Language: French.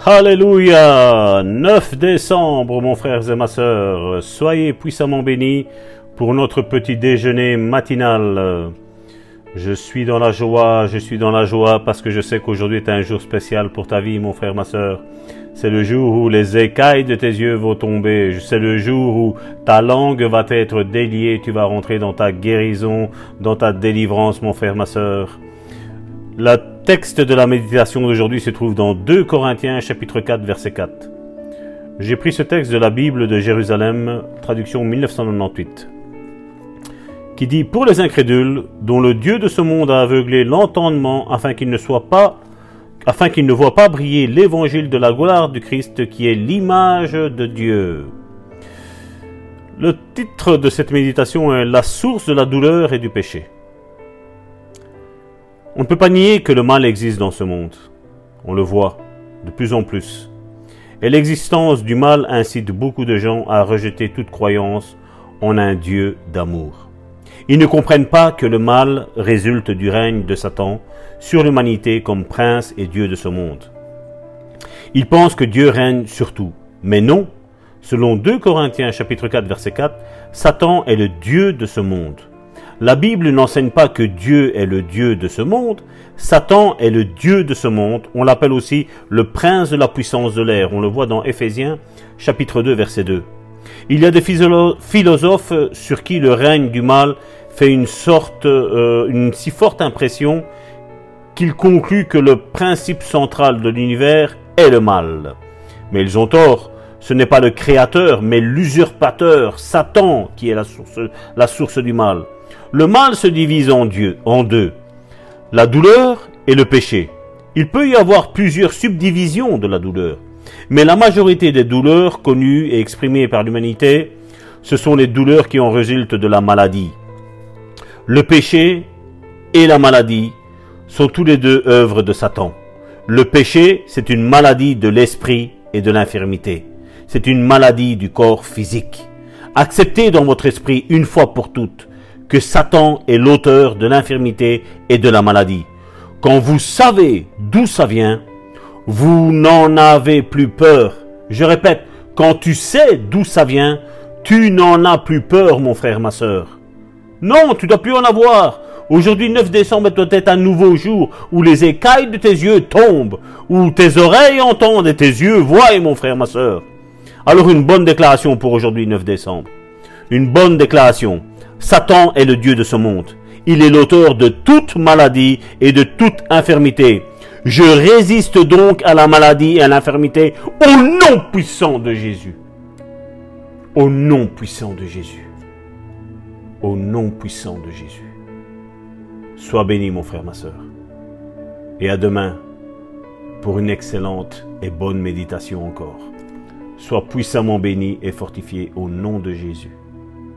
Alléluia 9 décembre, mon frère et ma sœur, soyez puissamment bénis pour notre petit déjeuner matinal. Je suis dans la joie, je suis dans la joie parce que je sais qu'aujourd'hui est un jour spécial pour ta vie, mon frère, ma sœur. C'est le jour où les écailles de tes yeux vont tomber. C'est le jour où ta langue va être déliée. Tu vas rentrer dans ta guérison, dans ta délivrance, mon frère, ma sœur. Le texte de la méditation d'aujourd'hui se trouve dans 2 Corinthiens chapitre 4 verset 4. J'ai pris ce texte de la Bible de Jérusalem, traduction 1998, qui dit Pour les incrédules, dont le Dieu de ce monde a aveuglé l'entendement afin qu'ils ne soient pas afin qu'ils ne voient pas briller l'évangile de la gloire du Christ qui est l'image de Dieu. Le titre de cette méditation est La source de la douleur et du péché. On ne peut pas nier que le mal existe dans ce monde. On le voit de plus en plus. Et l'existence du mal incite beaucoup de gens à rejeter toute croyance en un Dieu d'amour. Ils ne comprennent pas que le mal résulte du règne de Satan sur l'humanité comme prince et Dieu de ce monde. Ils pensent que Dieu règne sur tout. Mais non, selon 2 Corinthiens chapitre 4 verset 4, Satan est le Dieu de ce monde. La Bible n'enseigne pas que Dieu est le Dieu de ce monde. Satan est le Dieu de ce monde. On l'appelle aussi le prince de la puissance de l'air. On le voit dans Éphésiens chapitre 2 verset 2. Il y a des philosophes sur qui le règne du mal fait une sorte, euh, une si forte impression qu'ils concluent que le principe central de l'univers est le mal. Mais ils ont tort. Ce n'est pas le créateur, mais l'usurpateur, Satan, qui est la source, la source du mal. Le mal se divise en deux. La douleur et le péché. Il peut y avoir plusieurs subdivisions de la douleur. Mais la majorité des douleurs connues et exprimées par l'humanité, ce sont les douleurs qui en résultent de la maladie. Le péché et la maladie sont tous les deux œuvres de Satan. Le péché, c'est une maladie de l'esprit et de l'infirmité. C'est une maladie du corps physique. Acceptez dans votre esprit une fois pour toutes que Satan est l'auteur de l'infirmité et de la maladie. Quand vous savez d'où ça vient, vous n'en avez plus peur. Je répète, quand tu sais d'où ça vient, tu n'en as plus peur, mon frère, ma sœur. Non, tu dois plus en avoir. Aujourd'hui, 9 décembre doit être un nouveau jour où les écailles de tes yeux tombent, où tes oreilles entendent et tes yeux voient, mon frère, ma sœur. Alors une bonne déclaration pour aujourd'hui, 9 décembre. Une bonne déclaration. Satan est le Dieu de ce monde. Il est l'auteur de toute maladie et de toute infirmité. Je résiste donc à la maladie et à l'infirmité au nom puissant de Jésus. Au nom puissant de Jésus. Au nom puissant de Jésus. Sois béni mon frère, ma soeur. Et à demain pour une excellente et bonne méditation encore. Sois puissamment béni et fortifié au nom de Jésus.